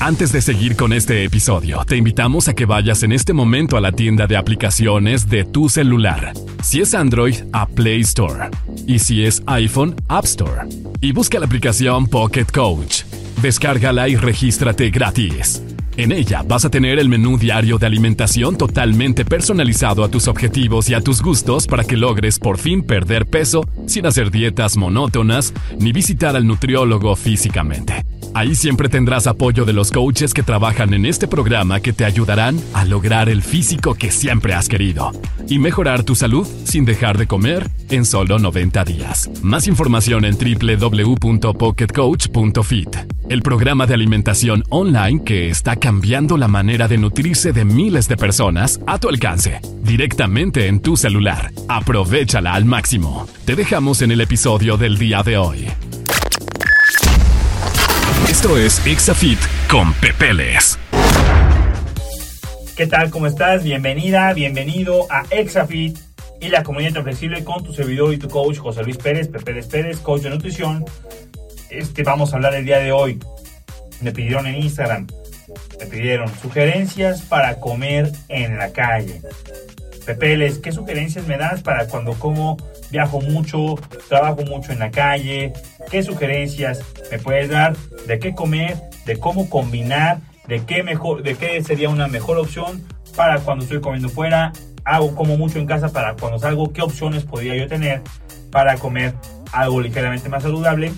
Antes de seguir con este episodio, te invitamos a que vayas en este momento a la tienda de aplicaciones de tu celular. Si es Android, a Play Store. Y si es iPhone, App Store. Y busca la aplicación Pocket Coach. Descárgala y regístrate gratis. En ella vas a tener el menú diario de alimentación totalmente personalizado a tus objetivos y a tus gustos para que logres por fin perder peso sin hacer dietas monótonas ni visitar al nutriólogo físicamente. Ahí siempre tendrás apoyo de los coaches que trabajan en este programa que te ayudarán a lograr el físico que siempre has querido y mejorar tu salud sin dejar de comer en solo 90 días. Más información en www.pocketcoach.fit, el programa de alimentación online que está cambiando la manera de nutrirse de miles de personas a tu alcance, directamente en tu celular. Aprovechala al máximo. Te dejamos en el episodio del día de hoy. Esto es Exafit con Pepeles. ¿Qué tal? ¿Cómo estás? Bienvenida, bienvenido a Exafit y la comunidad flexible con tu servidor y tu coach José Luis Pérez, Pepeles Pérez, coach de nutrición. Este, vamos a hablar el día de hoy. Me pidieron en Instagram, me pidieron sugerencias para comer en la calle. Pepeles, ¿qué sugerencias me das para cuando como, viajo mucho, trabajo mucho en la calle? ¿Qué sugerencias me puedes dar de qué comer, de cómo combinar, de qué mejor, de qué sería una mejor opción para cuando estoy comiendo fuera? Hago como mucho en casa para cuando salgo, ¿qué opciones podría yo tener para comer algo ligeramente más saludable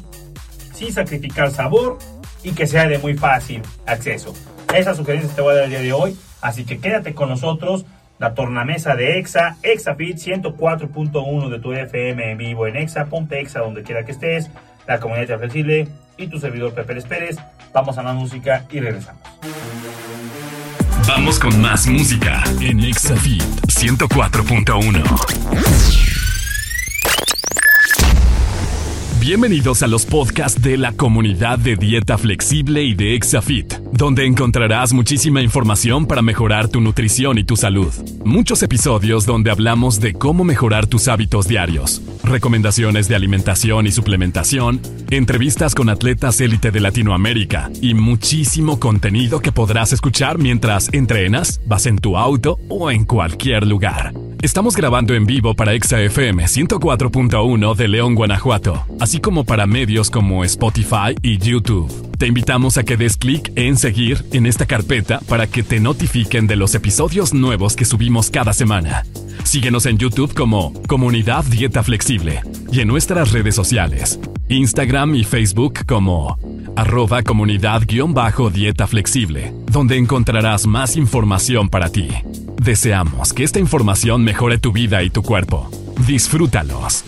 sin sacrificar sabor y que sea de muy fácil acceso? Esas sugerencias te voy a dar el día de hoy, así que quédate con nosotros la tornamesa de EXA, EXAFIT 104.1 de tu FM en vivo en EXA, ponte EXA donde quiera que estés, la comunidad flexible y tu servidor Pepe Pérez. Vamos a más música y regresamos. Vamos con más música en EXAFIT 104.1. Bienvenidos a los podcasts de la comunidad de dieta flexible y de Exafit, donde encontrarás muchísima información para mejorar tu nutrición y tu salud. Muchos episodios donde hablamos de cómo mejorar tus hábitos diarios, recomendaciones de alimentación y suplementación, entrevistas con atletas élite de Latinoamérica y muchísimo contenido que podrás escuchar mientras entrenas, vas en tu auto o en cualquier lugar. Estamos grabando en vivo para ExaFM 104.1 de León, Guanajuato, así como para medios como Spotify y YouTube. Te invitamos a que des clic en seguir en esta carpeta para que te notifiquen de los episodios nuevos que subimos cada semana. Síguenos en YouTube como Comunidad Dieta Flexible y en nuestras redes sociales, Instagram y Facebook como arroba comunidad-dieta flexible, donde encontrarás más información para ti. Deseamos que esta información mejore tu vida y tu cuerpo. Disfrútalos.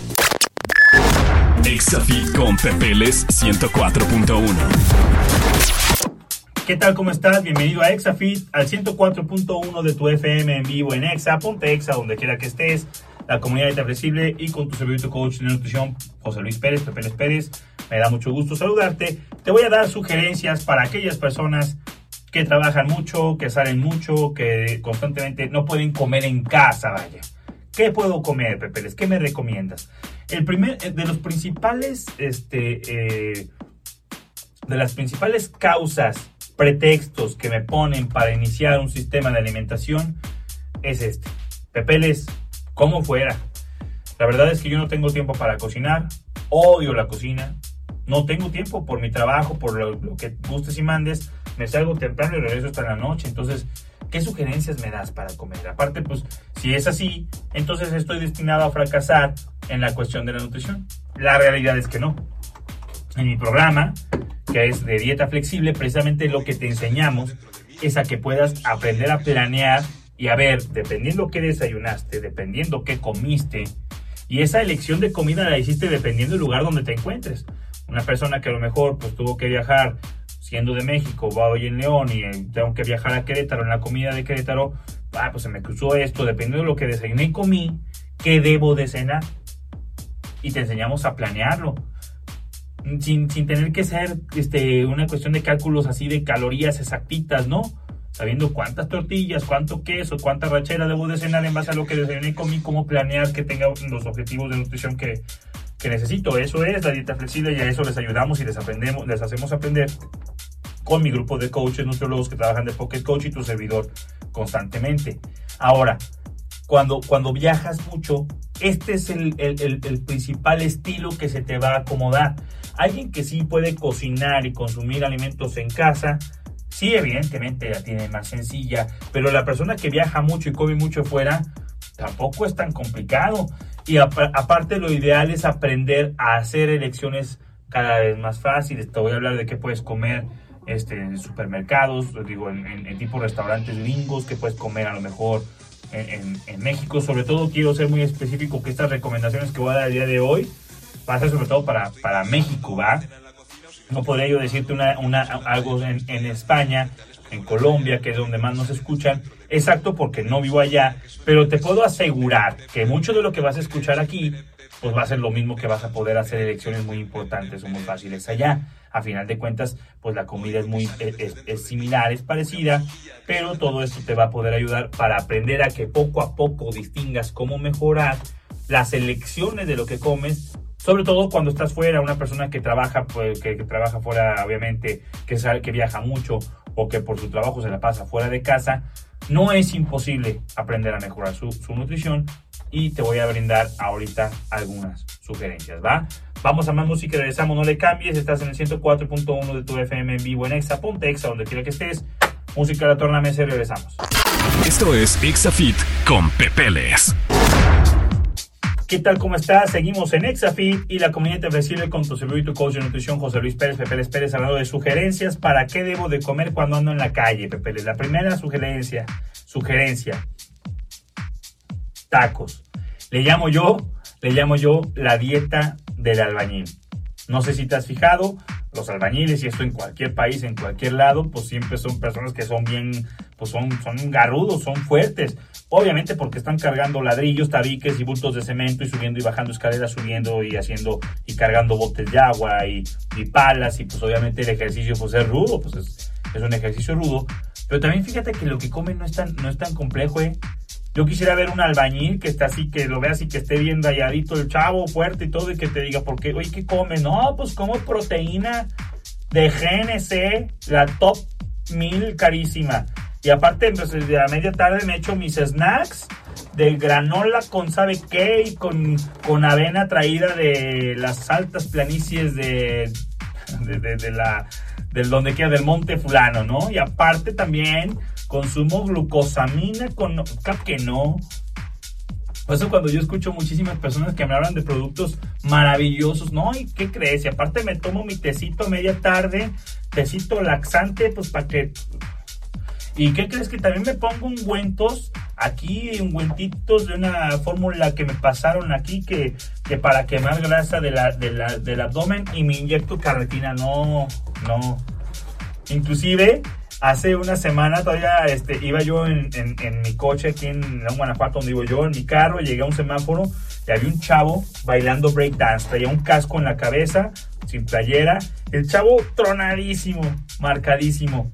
Exafit con Pepeles 104.1 ¿Qué tal? ¿Cómo estás? Bienvenido a Exafit, al 104.1 de tu FM en vivo en Exa. Ponte Exa donde quiera que estés. La comunidad está flexible y con tu servidor coach de nutrición, José Luis Pérez, Pepeles Pérez. Me da mucho gusto saludarte. Te voy a dar sugerencias para aquellas personas que trabajan mucho, que salen mucho, que constantemente no pueden comer en casa, vaya. ¿Qué puedo comer, Pepeles? ¿Qué me recomiendas? El primer, eh, de los principales, este, eh, de las principales causas, pretextos que me ponen para iniciar un sistema de alimentación es este. Pepeles, como fuera. La verdad es que yo no tengo tiempo para cocinar, odio la cocina, no tengo tiempo por mi trabajo, por lo, lo que gustes y mandes me salgo temprano y regreso hasta la noche. Entonces, ¿qué sugerencias me das para comer? Aparte, pues, si es así, entonces estoy destinado a fracasar en la cuestión de la nutrición. La realidad es que no. En mi programa, que es de dieta flexible, precisamente lo que te enseñamos es a que puedas aprender a planear y a ver, dependiendo qué desayunaste, dependiendo qué comiste, y esa elección de comida la hiciste dependiendo del lugar donde te encuentres. Una persona que a lo mejor pues tuvo que viajar siendo de México, va hoy en León y eh, tengo que viajar a Querétaro, en la comida de Querétaro, ah, pues se me cruzó esto, dependiendo de lo que desayuné y comí, ¿qué debo de cenar? Y te enseñamos a planearlo. Sin, sin tener que ser este, una cuestión de cálculos así de calorías exactitas, ¿no? Sabiendo cuántas tortillas, cuánto queso, cuánta rachera debo de cenar en base a lo que desayuné y comí, cómo planear que tenga los objetivos de nutrición que, que necesito. Eso es la dieta flexible y a eso les ayudamos y les aprendemos, les hacemos aprender con mi grupo de coaches, nutriólogos que trabajan de Pocket Coach y tu servidor constantemente. Ahora, cuando, cuando viajas mucho, este es el, principal estilo que se te va a acomodar. Alguien que sí puede cocinar y consumir alimentos en casa, sí, evidentemente la tiene más sencilla, pero la persona que viaja mucho y come mucho fuera, tampoco es tan complicado. Y aparte lo ideal es aprender a hacer elecciones cada vez más fáciles. Te voy a hablar de qué puedes comer este, en supermercados, digo, en, tipo restaurantes gringos, que puedes comer a lo mejor en, México. Sobre todo quiero ser muy específico que estas recomendaciones que voy a dar el día de hoy va a ser sobre todo para, para México, ¿va? No podría yo decirte una, una, algo en, en España, en Colombia, que es donde más nos escuchan, exacto porque no vivo allá, pero te puedo asegurar que mucho de lo que vas a escuchar aquí, pues va a ser lo mismo que vas a poder hacer elecciones muy importantes o muy fáciles allá. A final de cuentas, pues la comida es muy es, similar, es parecida, pero todo esto te va a poder ayudar para aprender a que poco a poco distingas cómo mejorar las elecciones de lo que comes sobre todo cuando estás fuera, una persona que trabaja, pues, que, trabaja fuera, obviamente, que, sabe, que viaja mucho o que por su trabajo se la pasa fuera de casa, no es imposible aprender a mejorar su, su nutrición y te voy a brindar ahorita algunas sugerencias, ¿va? Vamos a más música y regresamos, no le cambies, estás en el 104.1 de tu FM en vivo en Exa, ponte Exa donde quiera que estés, música la torna mesa regresamos. Esto es Exafit con Pepeles. ¿Qué tal? ¿Cómo estás? Seguimos en Exafit y la comunidad recibe con tu servidor y tu coach de nutrición, José Luis Pérez, Pepe Pérez, hablando de sugerencias para qué debo de comer cuando ando en la calle, Pepe. La primera sugerencia, sugerencia, tacos. Le llamo yo, le llamo yo la dieta del albañil. No sé si te has fijado, los albañiles, y esto en cualquier país, en cualquier lado, pues siempre son personas que son bien, pues son, son garudos, son fuertes. Obviamente porque están cargando ladrillos, tabiques y bultos de cemento y subiendo y bajando escaleras, subiendo y haciendo y cargando botes de agua y, palas y pues obviamente el ejercicio pues es rudo, pues es, un ejercicio rudo. Pero también fíjate que lo que comen no es tan, no es tan complejo, ¿eh? Yo quisiera ver un albañil que está así, que lo veas y que esté bien rayadito el chavo, fuerte y todo, y que te diga, ¿por qué? Oye, ¿qué come? No, pues como proteína de GNC, la top mil carísima. Y aparte, pues, de a media tarde me echo mis snacks de granola con sabe qué y con, con avena traída de las altas planicies de, de, de, la, del donde queda, del monte fulano, ¿no? Y aparte también consumo glucosamina con... Cap que no. Por eso cuando yo escucho muchísimas personas que me hablan de productos maravillosos, ¿no? ¿Y qué crees? Y aparte me tomo mi tecito media tarde, tecito laxante, pues para que ¿Y qué crees que también me pongo ungüentos? Aquí ungüentitos de una fórmula que me pasaron aquí que, que para quemar grasa de del abdomen y me inyecto carretina. No, no. Inclusive hace una semana todavía este, iba yo en, en, mi coche aquí en Guanajuato donde vivo yo, en mi carro, llegué a un semáforo y había un chavo bailando breakdance, traía un casco en la cabeza, sin playera, el chavo tronadísimo, marcadísimo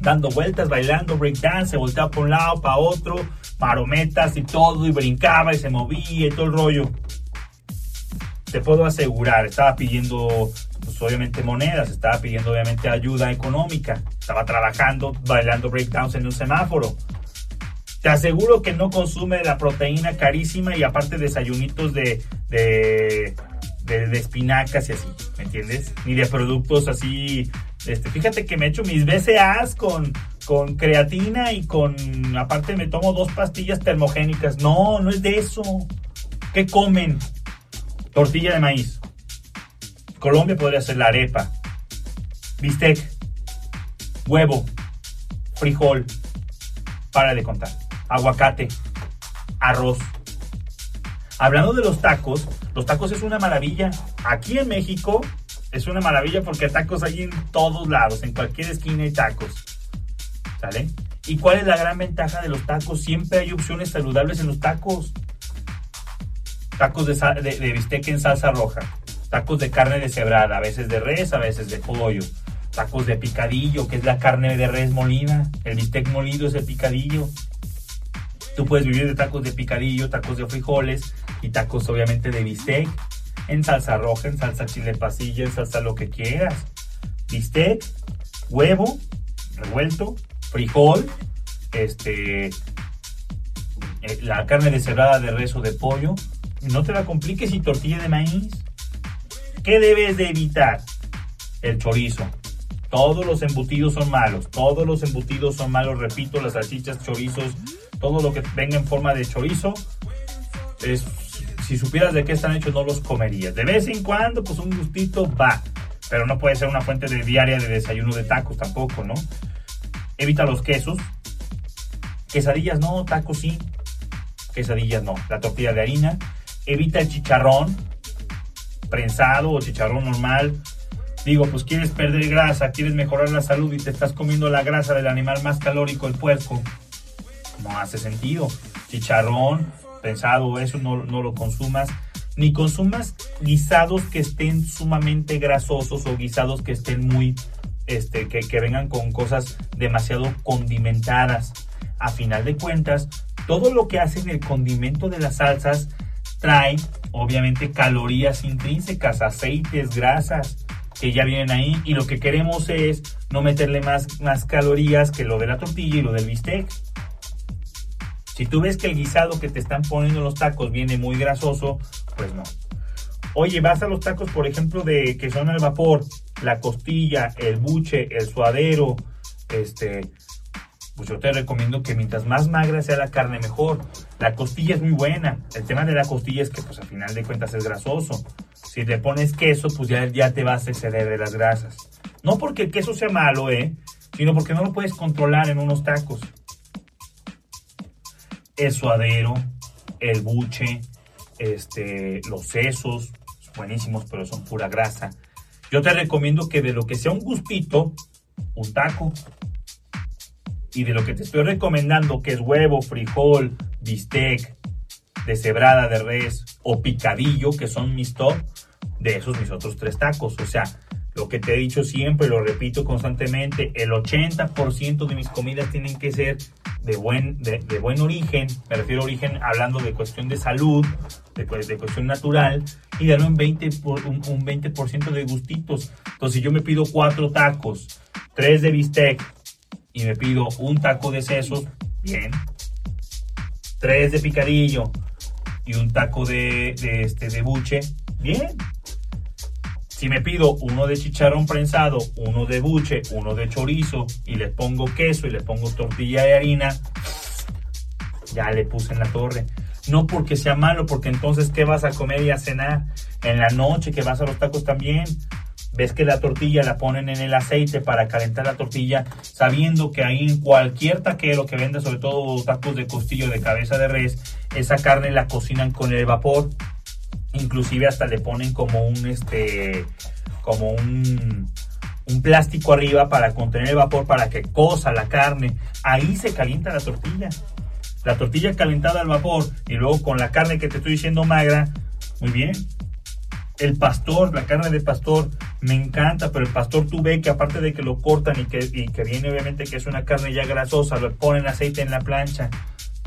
dando vueltas, bailando breakdance, se volteaba por un lado, para otro, marometas y todo, y brincaba y se movía y todo el rollo. Te puedo asegurar, estaba pidiendo, pues obviamente monedas, estaba pidiendo obviamente ayuda económica, estaba trabajando, bailando breakdance en un semáforo. Te aseguro que no consume la proteína carísima y aparte desayunitos de, de, de, de espinacas y así, ¿me entiendes? Ni de productos así este, fíjate que me echo mis BCAs con, con creatina y con, aparte me tomo dos pastillas termogénicas. No, no es de eso. ¿Qué comen? Tortilla de maíz. Colombia podría ser la arepa. Bistec. Huevo. Frijol. Para de contar. Aguacate. Arroz. Hablando de los tacos, los tacos es una maravilla. Aquí en México es una maravilla porque tacos hay en todos lados, en cualquier esquina hay tacos. ¿Sale? ¿Y cuál es la gran ventaja de los tacos? Siempre hay opciones saludables en los tacos. Tacos de, de, bistec en salsa roja, tacos de carne deshebrada, a veces de res, a veces de pollo, tacos de picadillo, que es la carne de res molida, el bistec molido es el picadillo. Tú puedes vivir de tacos de picadillo, tacos de frijoles y tacos obviamente de bistec en salsa roja, en salsa chile pasilla, en salsa lo que quieras. Bistec huevo revuelto, frijol, este, eh, la carne deshebrada de res o de pollo. No te la compliques y tortilla de maíz. ¿Qué debes de evitar? El chorizo. Todos los embutidos son malos. Todos los embutidos son malos. Repito, las salchichas, chorizos, todo lo que venga en forma de chorizo. Es, si supieras de qué están hechos, no los comerías. De vez en cuando, pues un gustito va. Pero no puede ser una fuente de diaria de desayuno de tacos tampoco, ¿no? Evita los quesos. Quesadillas no, tacos sí. Quesadillas no. La tortilla de harina. Evita el chicharrón prensado o chicharrón normal. Digo, pues quieres perder grasa, quieres mejorar la salud y te estás comiendo la grasa del animal más calórico, el puerco. No hace sentido. Chicharrón, prensado, eso no, no lo consumas. Ni consumas guisados que estén sumamente grasosos o guisados que estén muy este, que, que, vengan con cosas demasiado condimentadas. A final de cuentas, todo lo que hace el condimento de las salsas trae, obviamente, calorías intrínsecas, aceites, grasas que ya vienen ahí. Y lo que queremos es no meterle más, más calorías que lo de la tortilla y lo del bistec. Si tú ves que el guisado que te están poniendo en los tacos viene muy grasoso, pues no. Oye, vas a los tacos, por ejemplo, de que son al vapor, la costilla, el buche, el suadero, este, pues yo te recomiendo que mientras más magra sea la carne, mejor. La costilla es muy buena. El tema de la costilla es que, pues, al final de cuentas es grasoso. Si te pones queso, pues ya, ya te vas a exceder de las grasas. No porque el queso sea malo, ¿eh? Sino porque no lo puedes controlar en unos tacos. El suadero, el buche, este, los sesos, buenísimos, pero son pura grasa. Yo te recomiendo que de lo que sea un gustito, un taco. Y de lo que te estoy recomendando, que es huevo, frijol, bistec, deshebrada de res o picadillo, que son mis top, de esos mis otros tres tacos. O sea, lo que te he dicho siempre, lo repito constantemente, el 80% de mis comidas tienen que ser de buen, de, de buen origen, me refiero a origen hablando de cuestión de salud, de, cuestión natural, y darle un 20%, por, un, un 20 de gustitos. Entonces, si yo me pido cuatro tacos, tres de bistec, y me pido un taco de sesos, bien. Tres de picadillo y un taco de, de, este, de buche, bien. Si me pido uno de chicharrón prensado, uno de buche, uno de chorizo y le pongo queso y le pongo tortilla de harina, ya le puse en la torre. No porque sea malo, porque entonces, ¿qué vas a comer y a cenar? En la noche que vas a los tacos también. Ves que la tortilla la ponen en el aceite para calentar la tortilla, sabiendo que ahí en cualquier taquero que venda, sobre todo tacos de costillo de cabeza de res, esa carne la cocinan con el vapor inclusive hasta le ponen como un este como un, un plástico arriba para contener el vapor para que cosa la carne. Ahí se calienta la tortilla. La tortilla calentada al vapor y luego con la carne que te estoy diciendo magra muy bien. El pastor, la carne de pastor, me encanta, pero el pastor tú ves que aparte de que lo cortan y que, y que viene obviamente que es una carne ya grasosa, lo ponen aceite en la plancha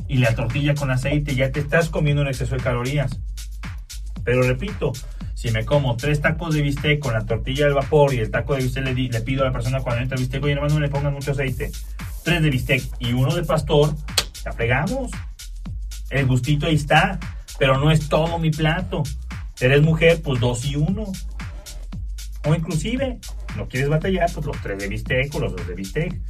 y la tortilla con aceite, ya te estás comiendo un exceso de calorías. Pero repito, si me como tres tacos de bistec con la tortilla del vapor y el taco de bistec le, di, le pido a la persona cuando entra el bistec, oye, nomás no le pongan mucho aceite. Tres de bistec y uno de pastor, la fregamos. El gustito ahí está, pero no es todo mi plato. Eres mujer, pues dos y uno. O inclusive, no quieres batallar, pues los tres de bistec o los dos de bistec.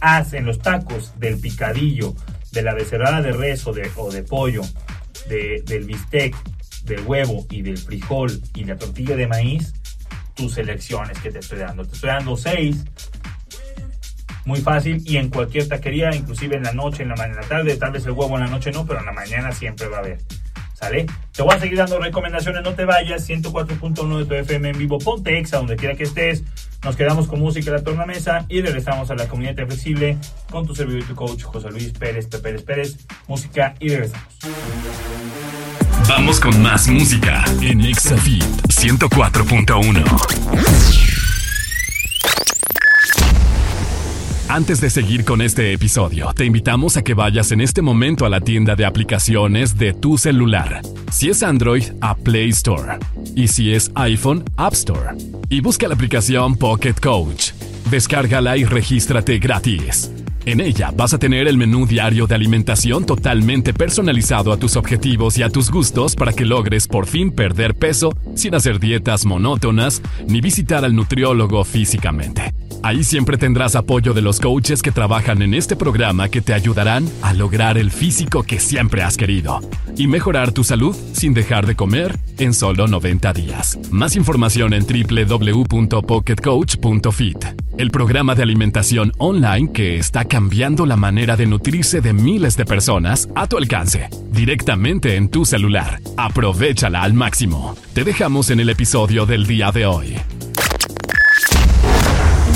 Haz en los tacos del picadillo, de la becerrada de res o de, o de pollo, de, del bistec, del huevo y del frijol y la tortilla de maíz, tus selecciones que te estoy dando. Te estoy dando seis. Muy fácil y en cualquier taquería, inclusive en la noche, en la mañana, la tarde, tal vez el huevo en la noche no, pero en la mañana siempre va a haber. ¿Sale? Te voy a seguir dando recomendaciones, no te vayas, 104.1 de tu FM en vivo, ponte exa donde quiera que estés. Nos quedamos con música en la tornamesa y regresamos a la comunidad flexible con tu servidor y tu coach José Luis Pérez Pérez Pérez. Música y regresamos. Vamos con más música en Exafit 104.1. Antes de seguir con este episodio, te invitamos a que vayas en este momento a la tienda de aplicaciones de tu celular. Si es Android, a Play Store. Y si es iPhone, App Store. Y busca la aplicación Pocket Coach. Descárgala y regístrate gratis. En ella vas a tener el menú diario de alimentación totalmente personalizado a tus objetivos y a tus gustos para que logres por fin perder peso sin hacer dietas monótonas ni visitar al nutriólogo físicamente. Ahí siempre tendrás apoyo de los coaches que trabajan en este programa que te ayudarán a lograr el físico que siempre has querido y mejorar tu salud sin dejar de comer en solo 90 días. Más información en www.pocketcoach.fit, el programa de alimentación online que está cambiando la manera de nutrirse de miles de personas a tu alcance, directamente en tu celular. Aprovechala al máximo. Te dejamos en el episodio del día de hoy.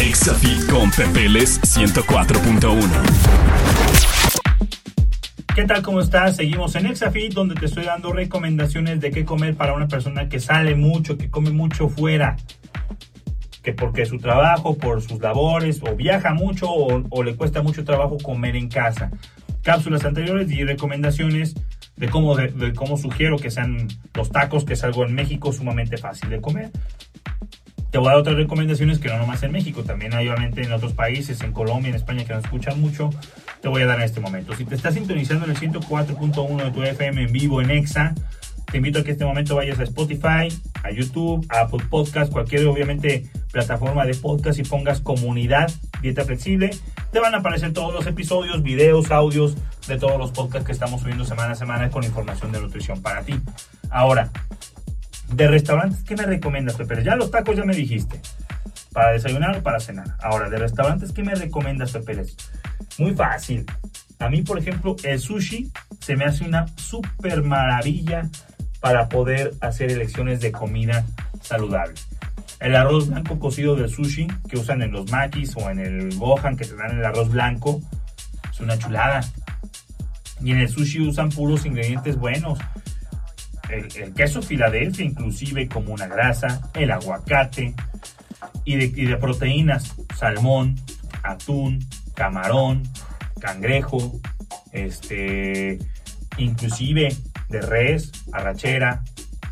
Exafit con Pepeles 104.1. ¿Qué tal? ¿Cómo estás? Seguimos en Exafit, donde te estoy dando recomendaciones de qué comer para una persona que sale mucho, que come mucho fuera. Que porque su trabajo, por sus labores, o viaja mucho, o, le cuesta mucho trabajo comer en casa. Cápsulas anteriores y recomendaciones de cómo, de cómo sugiero que sean los tacos, que es algo en México sumamente fácil de comer. Te voy a dar otras recomendaciones que no nomás en México, también hay obviamente en otros países, en Colombia, en España que nos escuchan mucho, te voy a dar en este momento. Si te estás sintonizando en el 104.1 de tu FM en vivo en EXA, te invito a que en este momento vayas a Spotify, a YouTube, a Apple Podcast, cualquier obviamente plataforma de podcast y pongas comunidad dieta flexible. Te van a aparecer todos los episodios, videos, audios de todos los podcasts que estamos subiendo semana a semana con información de nutrición para ti. Ahora, de restaurantes, ¿qué me recomiendas, Pepe? Ya los tacos ya me dijiste. Para desayunar o para cenar. Ahora, de restaurantes, ¿qué me recomiendas, Pepe? Muy fácil. A mí, por ejemplo, el sushi se me hace una súper maravilla para poder hacer elecciones de comida saludable. El arroz blanco cocido del sushi que usan en los makis o en el gohan que te dan el arroz blanco es una chulada. Y en el sushi usan puros ingredientes buenos el, queso Filadelfia inclusive como una grasa, el aguacate y de, proteínas, salmón, atún, camarón, cangrejo, este, inclusive de res, arrachera.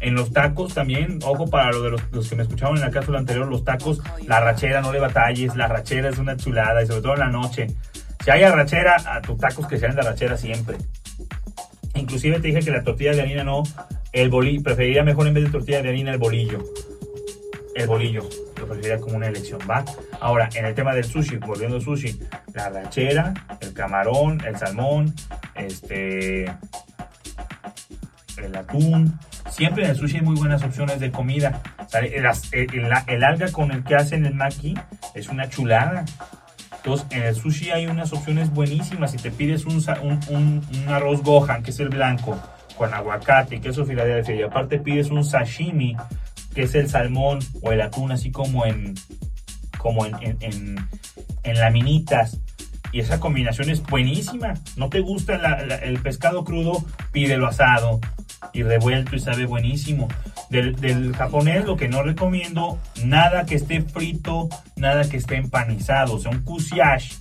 En los tacos también, ojo para lo de los, que me escuchaban en la cápsula anterior, los tacos, la arrachera, no le batalles, la arrachera es una chulada y sobre todo en la noche. Si hay arrachera, a tus tacos que sean de arrachera siempre. Inclusive te dije que la tortilla de harina no, el bolillo, preferiría mejor en vez de tortilla de harina el bolillo. El bolillo, lo preferiría como una elección, ¿va? Ahora, en el tema del sushi, volviendo al sushi, la ranchera, el camarón, el salmón, este, el atún. Siempre en el sushi hay muy buenas opciones de comida. El, alga con el que hacen el maki es una chulada. Entonces, en el sushi hay unas opciones buenísimas. Si te pides un, un, un arroz gohan, que es el blanco, con aguacate y queso Filadelfia y aparte pides un sashimi, que es el salmón o el atún así como en como en, en, en, laminitas y esa combinación es buenísima. No te gusta el pescado crudo, pídelo asado y revuelto y sabe buenísimo. Del, del, japonés lo que no recomiendo, nada que esté frito, nada que esté empanizado, o sea, un kusiash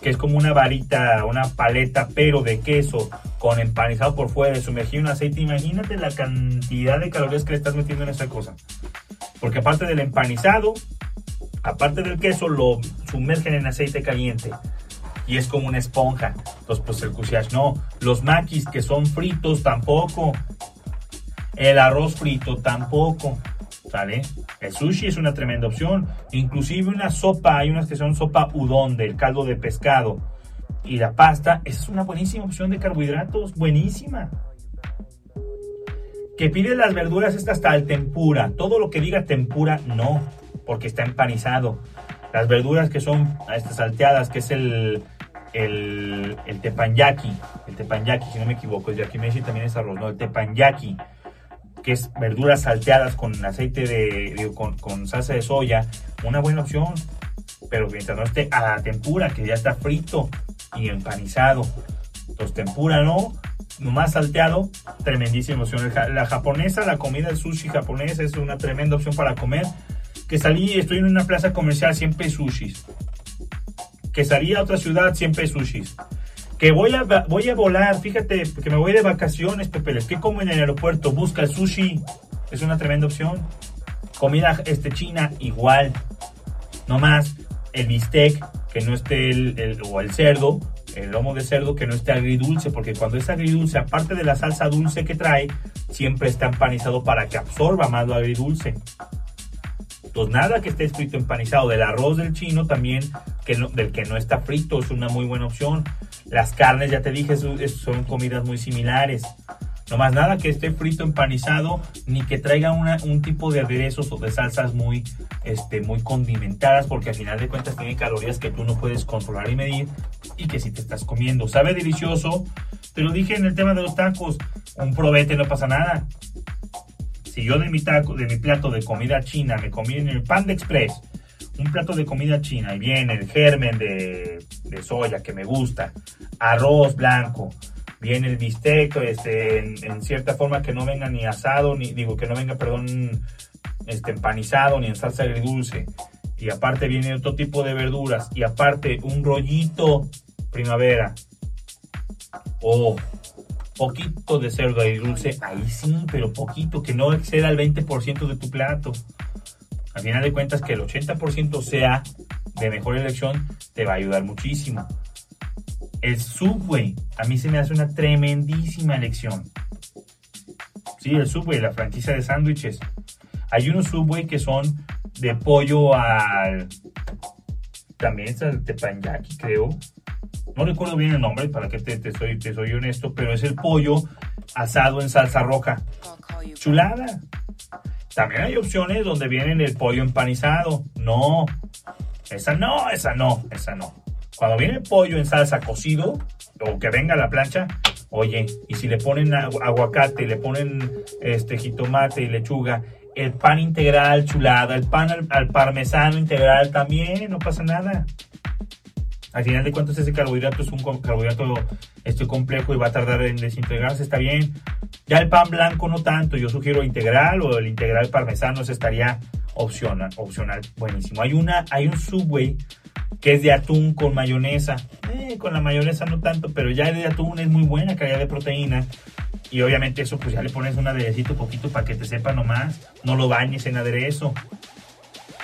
que es como una varita, una paleta, pero de queso, con empanizado por fuera, sumergido en aceite. Imagínate la cantidad de calorías que le estás metiendo en esa cosa. Porque aparte del empanizado, aparte del queso, lo sumergen en aceite caliente. Y es como una esponja. Entonces, pues el no. Los maquis que son fritos tampoco. El arroz frito tampoco. ¿Sale? El sushi es una tremenda opción. Inclusive una sopa, hay unas que son sopa udon del caldo de pescado. Y la pasta, es una buenísima opción de carbohidratos, buenísima. Que pide las verduras esta hasta tempura. Todo lo que diga tempura, no, porque está empanizado. Las verduras que son estas salteadas, que es el, el, el tepanyaki, el tepanyaki, si no me equivoco, el yakimeshi también es arroz, no, el tepanyaki que es verduras salteadas con aceite de, con, salsa de soya, una buena opción. Pero mientras no esté a la tempura, que ya está frito y empanizado. Entonces, tempura no, más salteado, tremendísima opción. La japonesa, la comida del sushi japonesa es una tremenda opción para comer. Que salí, estoy en una plaza comercial, siempre sushis. Que salí a otra ciudad, siempre sushis que voy a, voy a volar, fíjate, que me voy de vacaciones, Pepe, ¿qué como en el aeropuerto? Busca el sushi, es una tremenda opción. Comida este, china, igual. No más, el bistec, que no esté el, o el cerdo, el lomo de cerdo que no esté agridulce, porque cuando es agridulce, aparte de la salsa dulce que trae, siempre está empanizado para que absorba más lo agridulce. Entonces, nada que esté frito empanizado. Del arroz del chino también, que del que no está frito, es una muy buena opción. Las carnes, ya te dije, son comidas muy similares. No más nada que esté frito empanizado, ni que traiga un tipo de aderezos o de salsas muy, este, muy condimentadas, porque al final de cuentas tiene calorías que tú no puedes controlar y medir y que si te estás comiendo. Sabe delicioso, te lo dije en el tema de los tacos, un probete no pasa nada. Si yo de mi plato de comida china me comí en el pan de express, un plato de comida china y viene el germen de, soya que me gusta, arroz blanco, viene el bistec, este, en, cierta forma que no venga ni asado, ni digo que no venga, perdón, este, empanizado, ni en salsa agridulce. Y aparte viene otro tipo de verduras. Y aparte un rollito primavera. O poquito de cerdo agridulce. Ahí sí, pero poquito, que no exceda el 20% de tu plato. Al final de cuentas que el 80% sea de mejor elección te va a ayudar muchísimo. El Subway, a mí se me hace una tremendísima elección. Sí, el Subway, la franquicia de sándwiches. Hay unos Subway que son de pollo al... También es el tepanyaki, creo. No recuerdo bien el nombre, para que te, te, soy, te soy honesto, pero es el pollo asado en salsa roja. Chulada. También hay opciones donde vienen el pollo empanizado. No, esa no, esa no, esa no. Cuando viene el pollo en salsa cocido, o que venga a la plancha, oye, y si le ponen aguacate, le ponen este jitomate y lechuga, el pan integral chulada, el pan al, parmesano integral también, no pasa nada. Al final de cuentas ese carbohidrato es un carbohidrato este complejo y va a tardar en desintegrarse, está bien. Ya el pan blanco no tanto, yo sugiero integral o el integral parmesano, ese estaría opcional, opcional, buenísimo. Hay una, hay un subway que es de atún con mayonesa. Eh, con la mayonesa no tanto, pero ya el de atún es muy buena calidad de proteína. Y obviamente eso pues ya le pones un aderecito poquito para que te sepa nomás. No lo bañes en aderezo.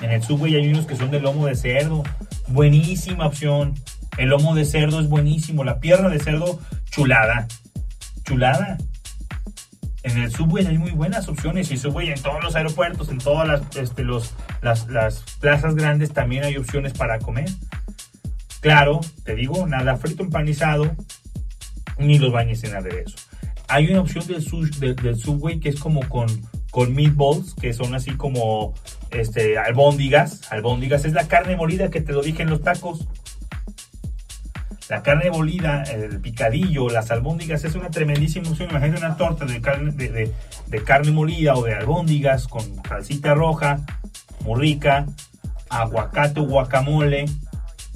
En el subway hay unos que son de lomo de cerdo. Buenísima opción. El lomo de cerdo es buenísimo. La pierna de cerdo, chulada. Chulada. En el subway hay muy buenas opciones y subway en todos los aeropuertos, en todas las, este, los, las, las plazas grandes también hay opciones para comer. Claro, te digo, nada frito empanizado, ni los bañes en aderezo. Hay una opción del, del, Subway que es como con, con meatballs, que son así como este, albóndigas. Albóndigas es la carne molida que te lo dije en los tacos. La carne molida, el picadillo, las albóndigas es una tremendísima opción. Imagínate una torta de carne, de, carne molida o de albóndigas con salsita roja, muy rica, aguacate o guacamole.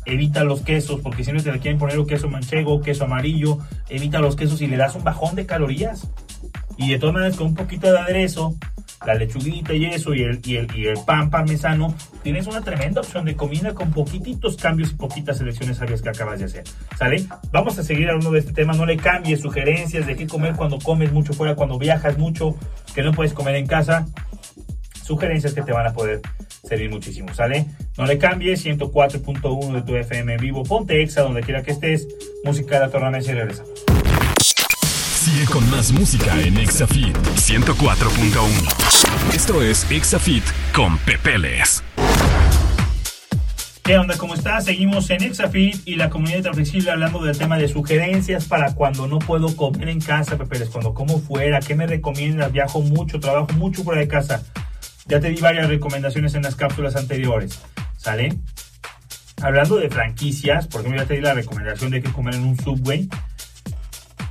Evita los quesos, porque si no te le quieren poner queso manchego, queso amarillo. Evita los quesos y le das un bajón de calorías. Y de todas maneras, con un poquito de aderezo, la lechuguita y eso, y el, y el, y el pan parmesano, tienes una tremenda opción de comida con poquititos cambios y poquitas selecciones sabias que acabas de hacer. ¿Sale? Vamos a seguir hablando de este tema. No le cambies sugerencias de qué comer cuando comes mucho fuera, cuando viajas mucho, que no puedes comer en casa. Sugerencias que te van a poder servir muchísimo, ¿sale? No le cambies, 104.1 de tu FM vivo, ponte exa donde quiera que estés, música de la tornamesa y regresamos. Sigue con más música en Exafit 104.1. Esto es Exafit con Pepeles. ¿Qué onda? ¿Cómo estás? Seguimos en Exafit y la comunidad de flexible hablando del tema de sugerencias para cuando no puedo comer en casa, Pepeles, cuando como fuera, ¿qué me recomiendas? Viajo mucho, trabajo mucho fuera de casa. Ya te di varias recomendaciones en las cápsulas anteriores, ¿sale? Hablando de franquicias, por ejemplo, ya te di la recomendación de que comer en un subway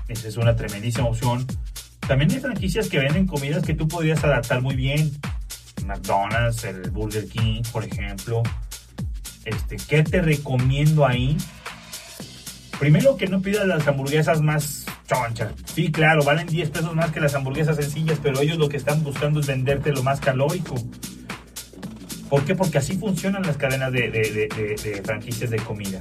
esa es una tremendísima opción. También hay franquicias que venden comidas que tú podrías adaptar muy bien. McDonald's, el Burger King, por ejemplo. Este, ¿Qué te recomiendo ahí? Primero que no pidas las hamburguesas más chonchas. Sí, claro, valen 10 pesos más que las hamburguesas sencillas, pero ellos lo que están buscando es venderte lo más calórico. ¿Por qué? Porque así funcionan las cadenas de, de franquicias de comida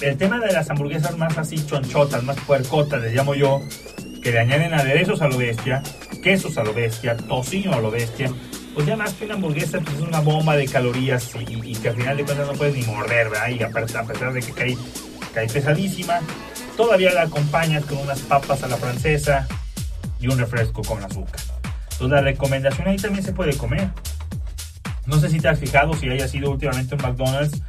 el tema de las hamburguesas más así chonchotas, más puercotas, les llamo yo, que le añaden aderezos a lo bestia, quesos a lo bestia, tocino a lo bestia, pues ya más que una hamburguesa, pues es una bomba de calorías y, que al final de cuentas no puedes ni morder, ¿verdad? Y a pesar de que cae, cae pesadísima, todavía la acompañas con unas papas a la francesa y un refresco con azúcar. Entonces la recomendación ahí también se puede comer. No sé si te has fijado, si haya sido últimamente en McDonald's,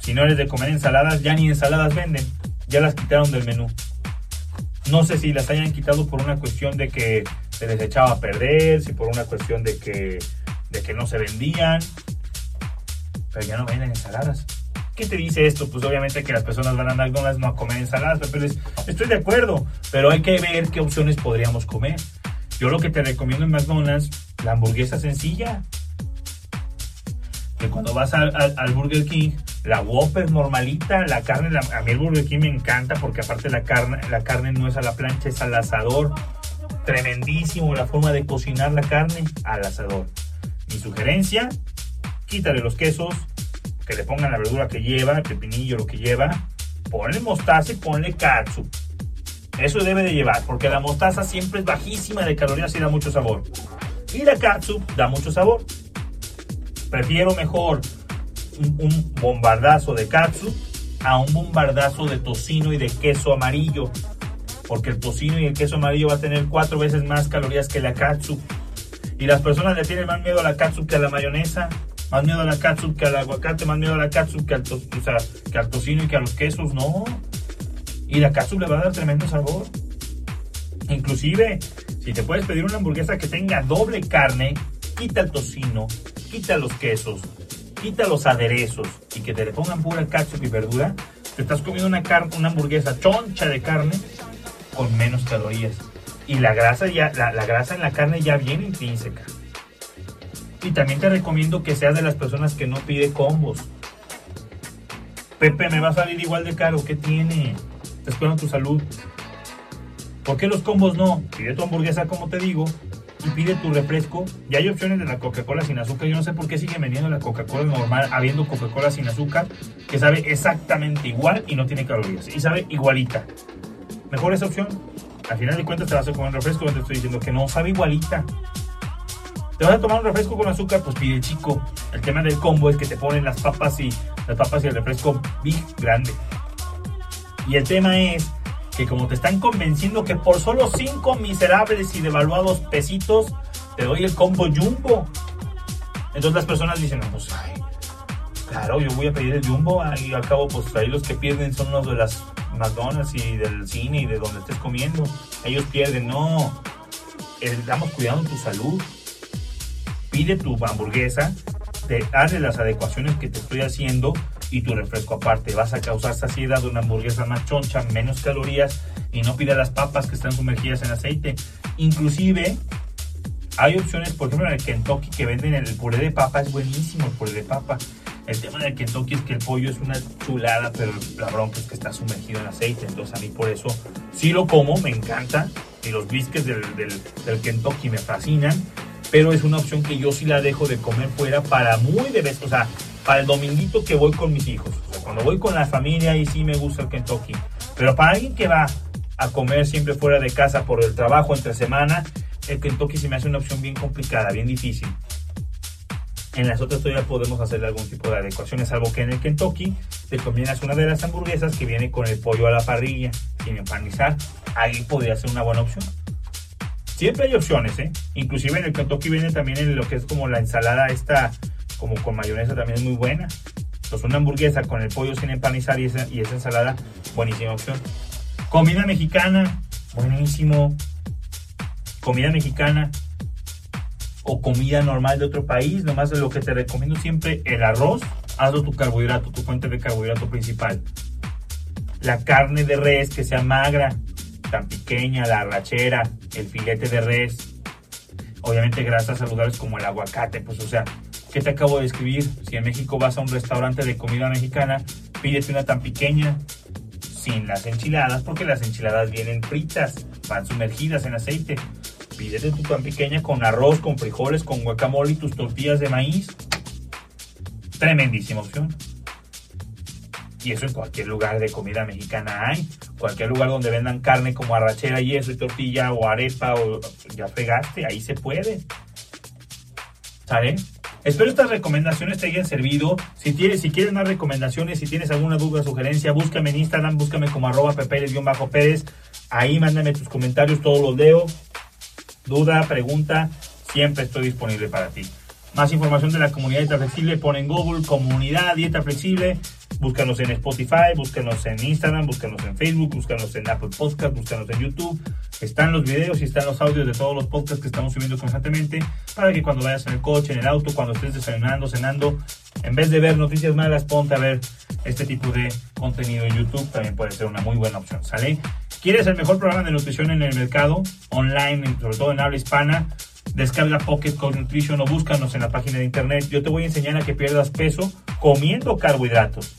si no eres de comer ensaladas, ya ni ensaladas venden, ya las quitaron del menú. No sé si las hayan quitado por una cuestión de que se les echaba a perder, si por una cuestión de que, de que no se vendían, pero ya no venden ensaladas. ¿Qué te dice esto? Pues obviamente que las personas van a McDonald's no a comer ensaladas, pero estoy de acuerdo, pero hay que ver qué opciones podríamos comer. Yo lo que te recomiendo en McDonald's, la hamburguesa sencilla. Que cuando vas al Burger King, la Whopper normalita, la carne, a mí el Burger King me encanta porque aparte la carne, la carne no es a la plancha, es al asador. Tremendísimo la forma de cocinar la carne al asador. Mi sugerencia, quítale los quesos, que le pongan la verdura que lleva, el pepinillo, lo que lleva, ponle mostaza y ponle katsu. Eso debe de llevar, porque la mostaza siempre es bajísima de calorías y da mucho sabor. Y la katsu da mucho sabor. Prefiero mejor un, bombardazo de katsu a un bombardazo de tocino y de queso amarillo. Porque el tocino y el queso amarillo va a tener cuatro veces más calorías que la katsu. Y las personas le tienen más miedo a la katsu que a la mayonesa. Más miedo a la katsu que al aguacate. Más miedo a la katsu que al, que al tocino y que a los quesos. No. Y la katsu le va a dar tremendo sabor. Inclusive, si te puedes pedir una hamburguesa que tenga doble carne, quita el tocino, quita los quesos, quita los aderezos y que te le pongan pura ketchup y verdura, te estás comiendo una, carne, una hamburguesa choncha de carne con menos calorías. Y la grasa, ya, la, grasa en la carne ya viene intrínseca. Y también te recomiendo que seas de las personas que no pide combos. Pepe, me va a salir igual de caro. ¿Qué tiene? Te tu salud. ¿Por qué los combos no? Pide tu hamburguesa, como te digo, y pide tu refresco. Y hay opciones de la Coca-Cola sin azúcar. Yo no sé por qué sigue vendiendo la Coca-Cola normal, habiendo Coca-Cola sin azúcar, que sabe exactamente igual y no tiene calorías. Y sabe igualita. Mejor esa opción. Al final de cuentas te vas a comer un refresco, te estoy diciendo que no, sabe igualita. Te vas a tomar un refresco con azúcar, pues pide chico. El tema del combo es que te ponen las papas y las papas y el refresco big grande. Y el tema es que como te están convenciendo que por solo 5 miserables y devaluados pesitos te doy el combo jumbo. Entonces las personas dicen, pues, claro, yo voy a pedir el jumbo y al cabo, pues ahí los que pierden son los de las McDonald's y del cine y de donde estés comiendo. Ellos pierden, no. Estamos cuidando tu salud. Pide tu hamburguesa, te hazle las adecuaciones que te estoy haciendo y tu refresco aparte. Vas a causar saciedad una hamburguesa más choncha, menos calorías y no pida las papas que están sumergidas en aceite. Inclusive hay opciones, por ejemplo en el Kentucky que venden el puré de papa, es buenísimo el puré de papa. El tema del Kentucky es que el pollo es una chulada, pero la bronca es que está sumergido en aceite. Entonces a mí por eso sí lo como, me encanta. Y los biscuits del, del, del Kentucky me fascinan. Pero es una opción que yo sí la dejo de comer fuera para muy de vez. O sea, para el dominguito que voy con mis hijos. cuando voy con la familia y sí me gusta el Kentucky. Pero para alguien que va a comer siempre fuera de casa por el trabajo entre semana, el Kentucky se me hace una opción bien complicada, bien difícil. En las otras todavía podemos hacer algún tipo de adecuaciones, salvo que en el Kentucky te combinas una de las hamburguesas que viene con el pollo a la parrilla, sin empanizar. Ahí podría ser una buena opción. Siempre hay opciones, ¿eh? Inclusive en el Kentucky viene también en lo que es como la ensalada esta como con mayonesa también es muy buena. Entonces una hamburguesa con el pollo sin empanizar y esa, y esa ensalada, buenísima opción. Comida mexicana, buenísimo. Comida mexicana o comida normal de otro país, nomás lo que te recomiendo siempre, el arroz, hazlo tu carbohidrato, tu fuente de carbohidrato principal. La carne de res que sea magra, tan pequeña, la rachera, el filete de res. Obviamente grasas saludables como el aguacate, pues o sea, ¿Qué te acabo de escribir? Si en México vas a un restaurante de comida mexicana, pídete una tan pequeña, sin las enchiladas, porque las enchiladas vienen fritas, van sumergidas en aceite. Pídete tu tan pequeña con arroz, con frijoles, con guacamole y tus tortillas de maíz. Tremendísima opción. Y eso en cualquier lugar de comida mexicana hay. Cualquier lugar donde vendan carne como arrachera y eso, y tortilla o arepa o ya fregaste, ahí se puede ¿Sale? Espero estas recomendaciones te hayan servido. Si, tienes, si quieres más recomendaciones, si tienes alguna duda sugerencia, búscame en Instagram, búscame como arroba pepeles-pérez. Ahí mándame tus comentarios, todos los leo. Duda, pregunta, siempre estoy disponible para ti. Más información de la comunidad Dieta Flexible, pon en Google Comunidad Dieta Flexible, búscanos en Spotify, búscanos en Instagram, búscanos en Facebook, búscanos en Apple Podcast, búscanos en YouTube. Están los videos y están los audios de todos los podcasts que estamos subiendo constantemente para que cuando vayas en el coche, en el auto, cuando estés desayunando, cenando, en vez de ver noticias malas, ponte a ver este tipo de contenido en YouTube, también puede ser una muy buena opción, ¿sale? ¿Quieres el mejor programa de nutrición en el mercado, online, sobre todo en habla hispana? Descarga Pocket Coach Nutrition o búscanos en la página de internet. Yo te voy a enseñar a que pierdas peso comiendo carbohidratos.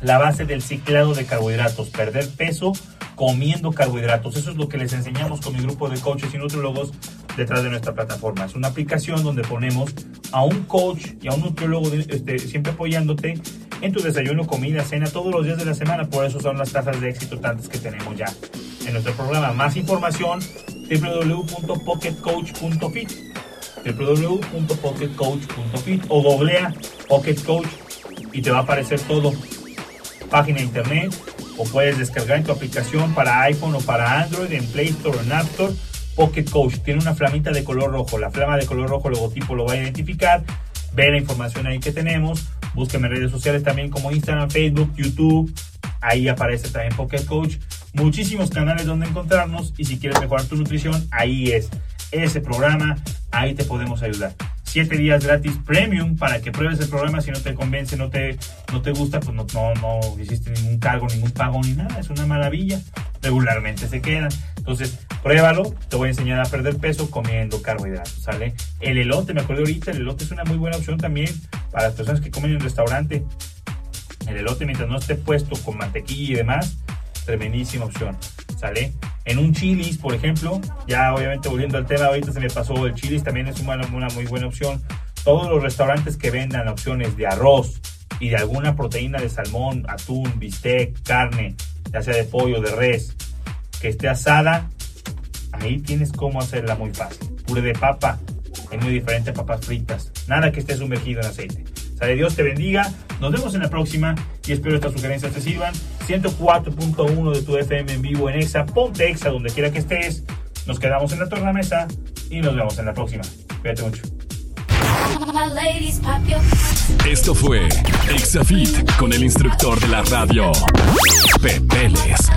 La base del ciclado de carbohidratos, perder peso comiendo carbohidratos. Eso es lo que les enseñamos con mi grupo de coaches y nutriólogos detrás de nuestra plataforma. Es una aplicación donde ponemos a un coach y a un nutriólogo este, siempre apoyándote en tu desayuno, comida, cena, todos los días de la semana. Por eso son las tasas de éxito tantas que tenemos ya en nuestro programa. Más información www.pocketcoach.fit www.pocketcoach.fit o googlea Pocket Coach y te va a aparecer todo. Página de internet o puedes descargar en tu aplicación para iPhone o para Android en Play Store o en App Store. Pocket Coach tiene una flamita de color rojo. La flama de color rojo, logotipo lo va a identificar. Ve la información ahí que tenemos. Búsqueme en redes sociales también como Instagram, Facebook, YouTube. Ahí aparece también Pocket Coach muchísimos canales donde encontrarnos y si quieres mejorar tu nutrición, ahí es ese programa, ahí te podemos ayudar. Siete días gratis premium para que pruebes el programa. Si no te convence, no te, no te gusta, pues no, no, no hiciste ningún cargo, ningún pago ni nada. Es una maravilla. Regularmente se quedan. Entonces, pruébalo. Te voy a enseñar a perder peso comiendo carbohidratos. ¿Sale? El elote, me acuerdo ahorita, el elote es una muy buena opción también para las personas que comen en restaurante. El elote, mientras no esté puesto con mantequilla y demás, tremendísima opción, ¿sale? En un chilis, por ejemplo, ya obviamente volviendo al tema, ahorita se me pasó el chilis, también es una, muy buena opción. Todos los restaurantes que vendan opciones de arroz y de alguna proteína de salmón, atún, bistec, carne, ya sea de pollo, de res, que esté asada, ahí tienes cómo hacerla muy fácil. Puré de papa, es muy diferente a papas fritas. Nada que esté sumergido en aceite. Sale Dios te bendiga. Nos vemos en la próxima y espero estas sugerencias te sirvan. 104.1 de tu FM en vivo en Exa. Ponte Exa donde quiera que estés. Nos quedamos en la tornamesa y nos vemos en la próxima. Cuídate mucho. Esto fue Exafit con el instructor de la radio, Pepeles.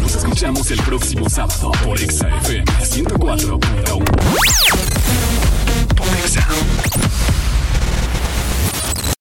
Nos escuchamos el próximo sábado por Exa FM 104.1. Exa.